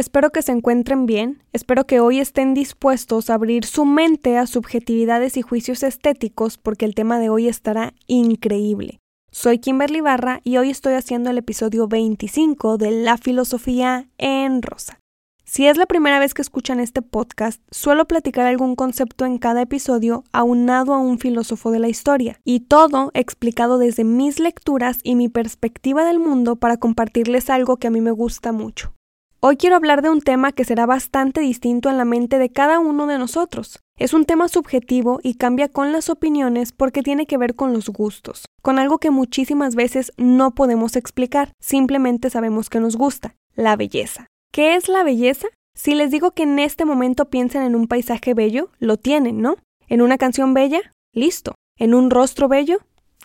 Espero que se encuentren bien, espero que hoy estén dispuestos a abrir su mente a subjetividades y juicios estéticos porque el tema de hoy estará increíble. Soy Kimberly Barra y hoy estoy haciendo el episodio 25 de La filosofía en rosa. Si es la primera vez que escuchan este podcast, suelo platicar algún concepto en cada episodio aunado a un filósofo de la historia, y todo explicado desde mis lecturas y mi perspectiva del mundo para compartirles algo que a mí me gusta mucho. Hoy quiero hablar de un tema que será bastante distinto en la mente de cada uno de nosotros. Es un tema subjetivo y cambia con las opiniones porque tiene que ver con los gustos, con algo que muchísimas veces no podemos explicar, simplemente sabemos que nos gusta, la belleza. ¿Qué es la belleza? Si les digo que en este momento piensen en un paisaje bello, lo tienen, ¿no? ¿En una canción bella? Listo. ¿En un rostro bello?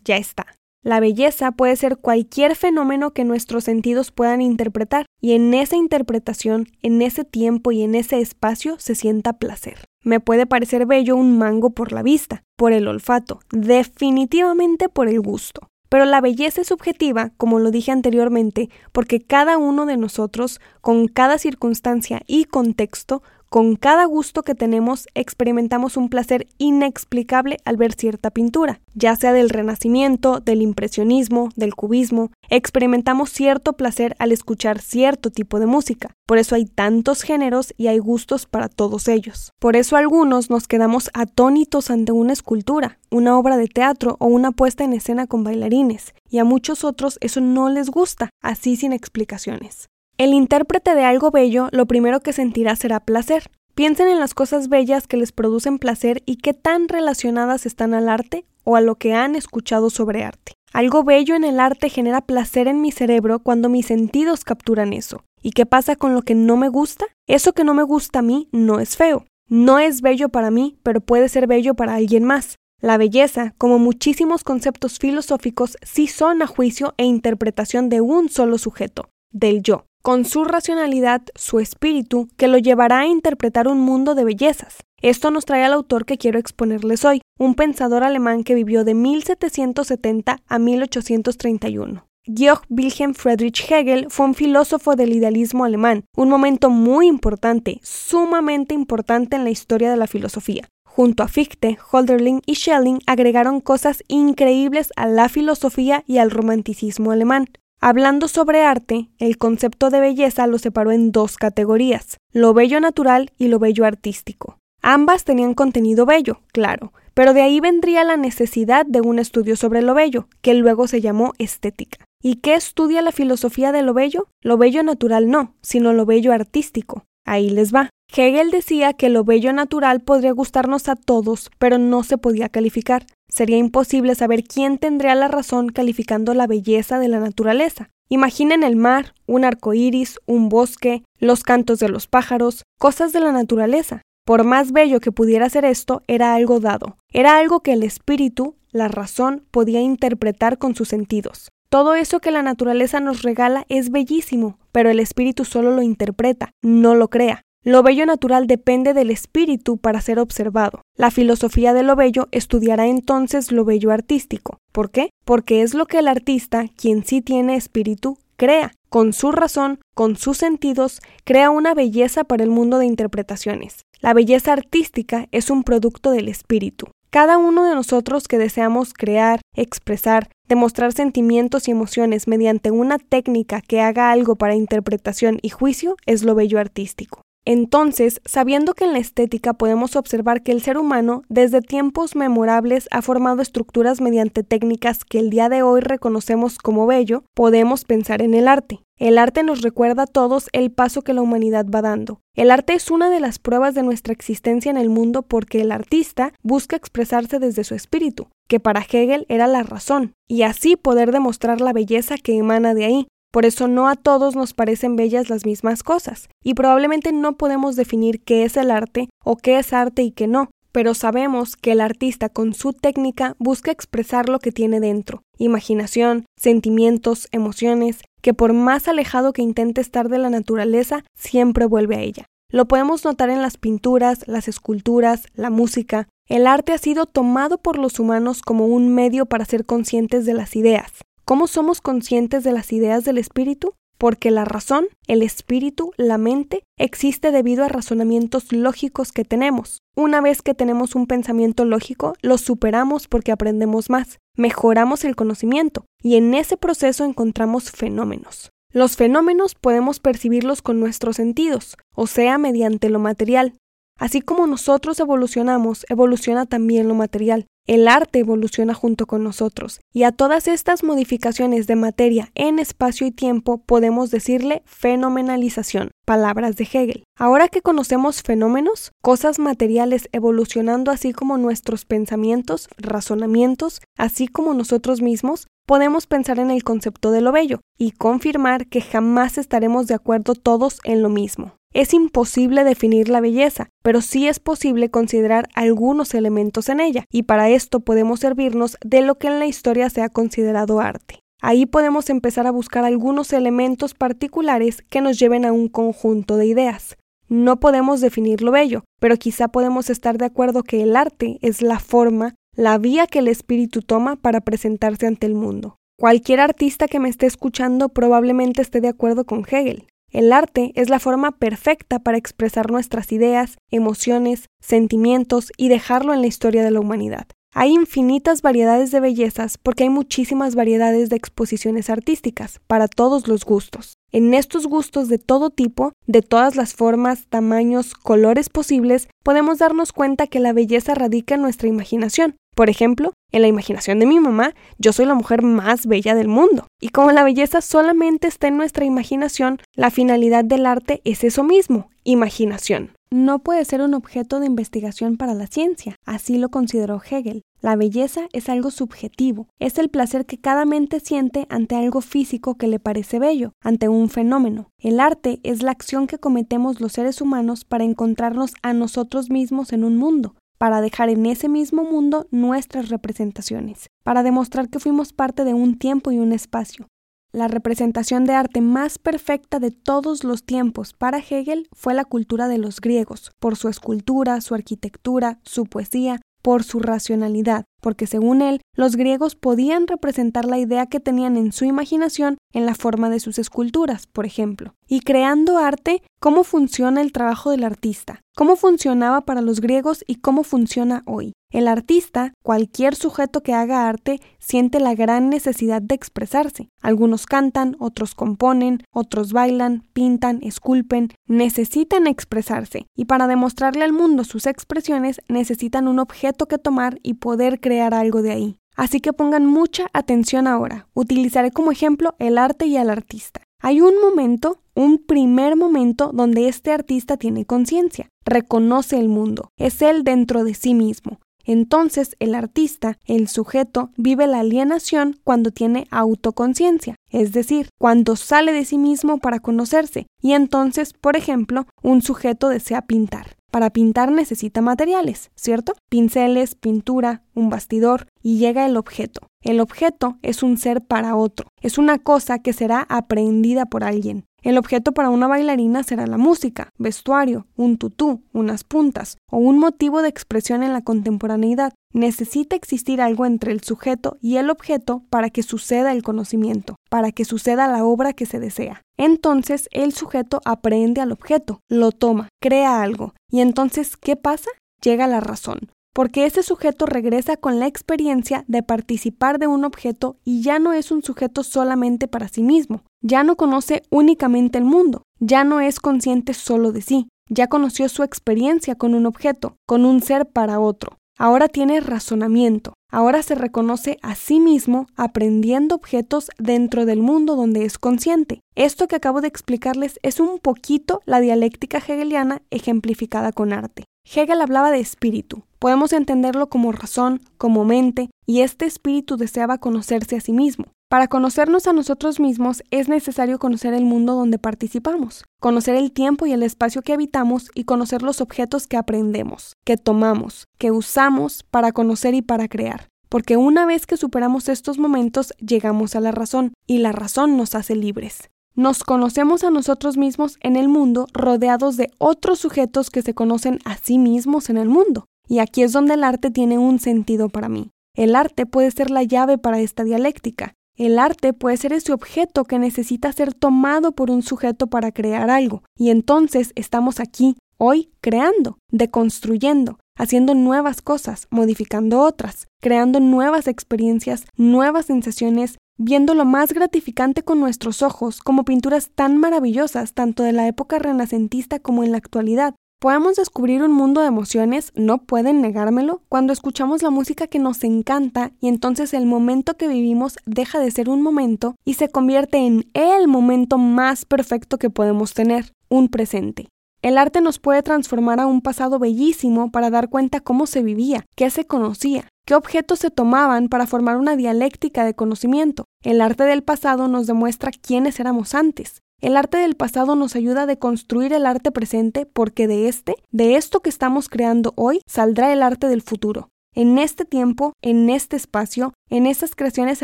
Ya está. La belleza puede ser cualquier fenómeno que nuestros sentidos puedan interpretar y en esa interpretación, en ese tiempo y en ese espacio se sienta placer. Me puede parecer bello un mango por la vista, por el olfato, definitivamente por el gusto. Pero la belleza es subjetiva, como lo dije anteriormente, porque cada uno de nosotros, con cada circunstancia y contexto, con cada gusto que tenemos experimentamos un placer inexplicable al ver cierta pintura, ya sea del Renacimiento, del impresionismo, del cubismo, experimentamos cierto placer al escuchar cierto tipo de música. Por eso hay tantos géneros y hay gustos para todos ellos. Por eso algunos nos quedamos atónitos ante una escultura, una obra de teatro o una puesta en escena con bailarines, y a muchos otros eso no les gusta, así sin explicaciones. El intérprete de algo bello lo primero que sentirá será placer. Piensen en las cosas bellas que les producen placer y qué tan relacionadas están al arte o a lo que han escuchado sobre arte. Algo bello en el arte genera placer en mi cerebro cuando mis sentidos capturan eso. ¿Y qué pasa con lo que no me gusta? Eso que no me gusta a mí no es feo. No es bello para mí, pero puede ser bello para alguien más. La belleza, como muchísimos conceptos filosóficos, sí son a juicio e interpretación de un solo sujeto, del yo con su racionalidad, su espíritu, que lo llevará a interpretar un mundo de bellezas. Esto nos trae al autor que quiero exponerles hoy, un pensador alemán que vivió de 1770 a 1831. Georg Wilhelm Friedrich Hegel fue un filósofo del idealismo alemán, un momento muy importante, sumamente importante en la historia de la filosofía. Junto a Fichte, Holderlin y Schelling agregaron cosas increíbles a la filosofía y al romanticismo alemán. Hablando sobre arte, el concepto de belleza lo separó en dos categorías, lo bello natural y lo bello artístico. Ambas tenían contenido bello, claro, pero de ahí vendría la necesidad de un estudio sobre lo bello, que luego se llamó estética. ¿Y qué estudia la filosofía de lo bello? Lo bello natural no, sino lo bello artístico. Ahí les va. Hegel decía que lo bello natural podría gustarnos a todos, pero no se podía calificar. Sería imposible saber quién tendría la razón calificando la belleza de la naturaleza. Imaginen el mar, un arco iris, un bosque, los cantos de los pájaros, cosas de la naturaleza. Por más bello que pudiera ser esto, era algo dado. Era algo que el espíritu, la razón, podía interpretar con sus sentidos. Todo eso que la naturaleza nos regala es bellísimo, pero el espíritu solo lo interpreta, no lo crea. Lo bello natural depende del espíritu para ser observado. La filosofía de lo bello estudiará entonces lo bello artístico. ¿Por qué? Porque es lo que el artista, quien sí tiene espíritu, crea. Con su razón, con sus sentidos, crea una belleza para el mundo de interpretaciones. La belleza artística es un producto del espíritu. Cada uno de nosotros que deseamos crear, expresar, demostrar sentimientos y emociones mediante una técnica que haga algo para interpretación y juicio es lo bello artístico. Entonces, sabiendo que en la estética podemos observar que el ser humano desde tiempos memorables ha formado estructuras mediante técnicas que el día de hoy reconocemos como bello, podemos pensar en el arte. El arte nos recuerda a todos el paso que la humanidad va dando. El arte es una de las pruebas de nuestra existencia en el mundo porque el artista busca expresarse desde su espíritu, que para Hegel era la razón, y así poder demostrar la belleza que emana de ahí, por eso no a todos nos parecen bellas las mismas cosas, y probablemente no podemos definir qué es el arte o qué es arte y qué no, pero sabemos que el artista con su técnica busca expresar lo que tiene dentro, imaginación, sentimientos, emociones, que por más alejado que intente estar de la naturaleza, siempre vuelve a ella. Lo podemos notar en las pinturas, las esculturas, la música. El arte ha sido tomado por los humanos como un medio para ser conscientes de las ideas, ¿Cómo somos conscientes de las ideas del espíritu? porque la razón, el espíritu, la mente, existe debido a razonamientos lógicos que tenemos. Una vez que tenemos un pensamiento lógico, lo superamos porque aprendemos más, mejoramos el conocimiento, y en ese proceso encontramos fenómenos. Los fenómenos podemos percibirlos con nuestros sentidos, o sea, mediante lo material. Así como nosotros evolucionamos, evoluciona también lo material. El arte evoluciona junto con nosotros, y a todas estas modificaciones de materia en espacio y tiempo podemos decirle fenomenalización, palabras de Hegel. Ahora que conocemos fenómenos, cosas materiales evolucionando así como nuestros pensamientos, razonamientos, así como nosotros mismos, podemos pensar en el concepto de lo bello y confirmar que jamás estaremos de acuerdo todos en lo mismo. Es imposible definir la belleza, pero sí es posible considerar algunos elementos en ella, y para esto podemos servirnos de lo que en la historia se ha considerado arte. Ahí podemos empezar a buscar algunos elementos particulares que nos lleven a un conjunto de ideas. No podemos definir lo bello, pero quizá podemos estar de acuerdo que el arte es la forma, la vía que el espíritu toma para presentarse ante el mundo. Cualquier artista que me esté escuchando probablemente esté de acuerdo con Hegel. El arte es la forma perfecta para expresar nuestras ideas, emociones, sentimientos y dejarlo en la historia de la humanidad. Hay infinitas variedades de bellezas porque hay muchísimas variedades de exposiciones artísticas, para todos los gustos. En estos gustos de todo tipo, de todas las formas, tamaños, colores posibles, podemos darnos cuenta que la belleza radica en nuestra imaginación. Por ejemplo, en la imaginación de mi mamá, yo soy la mujer más bella del mundo. Y como la belleza solamente está en nuestra imaginación, la finalidad del arte es eso mismo, imaginación. No puede ser un objeto de investigación para la ciencia, así lo consideró Hegel. La belleza es algo subjetivo, es el placer que cada mente siente ante algo físico que le parece bello, ante un fenómeno. El arte es la acción que cometemos los seres humanos para encontrarnos a nosotros mismos en un mundo, para dejar en ese mismo mundo nuestras representaciones, para demostrar que fuimos parte de un tiempo y un espacio. La representación de arte más perfecta de todos los tiempos para Hegel fue la cultura de los griegos, por su escultura, su arquitectura, su poesía, por su racionalidad, porque según él, los griegos podían representar la idea que tenían en su imaginación en la forma de sus esculturas, por ejemplo. Y creando arte, ¿cómo funciona el trabajo del artista? ¿Cómo funcionaba para los griegos y cómo funciona hoy? El artista, cualquier sujeto que haga arte, siente la gran necesidad de expresarse. Algunos cantan, otros componen, otros bailan, pintan, esculpen, necesitan expresarse, y para demostrarle al mundo sus expresiones necesitan un objeto que tomar y poder crear algo de ahí. Así que pongan mucha atención ahora. Utilizaré como ejemplo el arte y el artista. Hay un momento, un primer momento donde este artista tiene conciencia, reconoce el mundo, es él dentro de sí mismo, entonces el artista, el sujeto, vive la alienación cuando tiene autoconciencia, es decir, cuando sale de sí mismo para conocerse, y entonces, por ejemplo, un sujeto desea pintar. Para pintar necesita materiales, ¿cierto? Pinceles, pintura, un bastidor, y llega el objeto. El objeto es un ser para otro, es una cosa que será aprendida por alguien. El objeto para una bailarina será la música, vestuario, un tutú, unas puntas o un motivo de expresión en la contemporaneidad. Necesita existir algo entre el sujeto y el objeto para que suceda el conocimiento, para que suceda la obra que se desea. Entonces el sujeto aprende al objeto, lo toma, crea algo. ¿Y entonces qué pasa? Llega la razón porque ese sujeto regresa con la experiencia de participar de un objeto y ya no es un sujeto solamente para sí mismo, ya no conoce únicamente el mundo, ya no es consciente solo de sí, ya conoció su experiencia con un objeto, con un ser para otro. Ahora tiene razonamiento, ahora se reconoce a sí mismo aprendiendo objetos dentro del mundo donde es consciente. Esto que acabo de explicarles es un poquito la dialéctica hegeliana ejemplificada con arte. Hegel hablaba de espíritu. Podemos entenderlo como razón, como mente, y este espíritu deseaba conocerse a sí mismo. Para conocernos a nosotros mismos es necesario conocer el mundo donde participamos, conocer el tiempo y el espacio que habitamos y conocer los objetos que aprendemos, que tomamos, que usamos para conocer y para crear. Porque una vez que superamos estos momentos llegamos a la razón y la razón nos hace libres. Nos conocemos a nosotros mismos en el mundo rodeados de otros sujetos que se conocen a sí mismos en el mundo. Y aquí es donde el arte tiene un sentido para mí. El arte puede ser la llave para esta dialéctica. El arte puede ser ese objeto que necesita ser tomado por un sujeto para crear algo, y entonces estamos aquí, hoy, creando, deconstruyendo, haciendo nuevas cosas, modificando otras, creando nuevas experiencias, nuevas sensaciones, viendo lo más gratificante con nuestros ojos, como pinturas tan maravillosas tanto de la época renacentista como en la actualidad, Podemos descubrir un mundo de emociones, no pueden negármelo, cuando escuchamos la música que nos encanta y entonces el momento que vivimos deja de ser un momento y se convierte en el momento más perfecto que podemos tener, un presente. El arte nos puede transformar a un pasado bellísimo para dar cuenta cómo se vivía, qué se conocía, qué objetos se tomaban para formar una dialéctica de conocimiento. El arte del pasado nos demuestra quiénes éramos antes, el arte del pasado nos ayuda a deconstruir el arte presente porque de este, de esto que estamos creando hoy, saldrá el arte del futuro. En este tiempo, en este espacio, en estas creaciones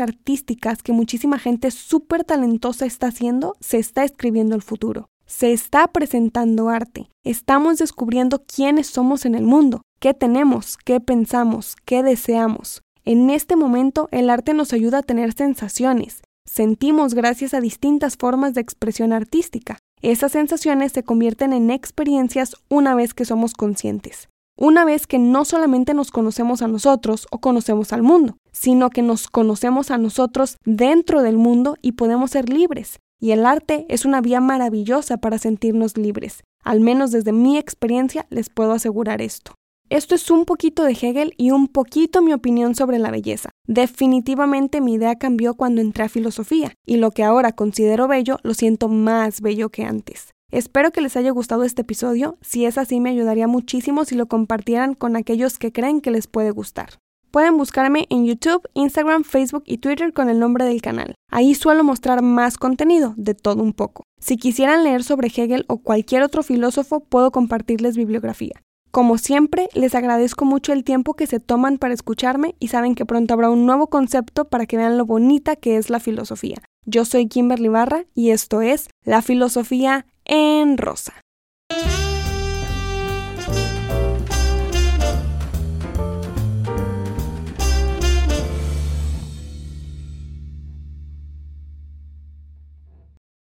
artísticas que muchísima gente súper talentosa está haciendo, se está escribiendo el futuro. Se está presentando arte. Estamos descubriendo quiénes somos en el mundo, qué tenemos, qué pensamos, qué deseamos. En este momento el arte nos ayuda a tener sensaciones, sentimos gracias a distintas formas de expresión artística. Esas sensaciones se convierten en experiencias una vez que somos conscientes. Una vez que no solamente nos conocemos a nosotros o conocemos al mundo, sino que nos conocemos a nosotros dentro del mundo y podemos ser libres. Y el arte es una vía maravillosa para sentirnos libres. Al menos desde mi experiencia les puedo asegurar esto. Esto es un poquito de Hegel y un poquito mi opinión sobre la belleza. Definitivamente mi idea cambió cuando entré a filosofía, y lo que ahora considero bello lo siento más bello que antes. Espero que les haya gustado este episodio, si es así me ayudaría muchísimo si lo compartieran con aquellos que creen que les puede gustar. Pueden buscarme en YouTube, Instagram, Facebook y Twitter con el nombre del canal. Ahí suelo mostrar más contenido, de todo un poco. Si quisieran leer sobre Hegel o cualquier otro filósofo, puedo compartirles bibliografía. Como siempre, les agradezco mucho el tiempo que se toman para escucharme y saben que pronto habrá un nuevo concepto para que vean lo bonita que es la filosofía. Yo soy Kimberly Barra y esto es La Filosofía en Rosa.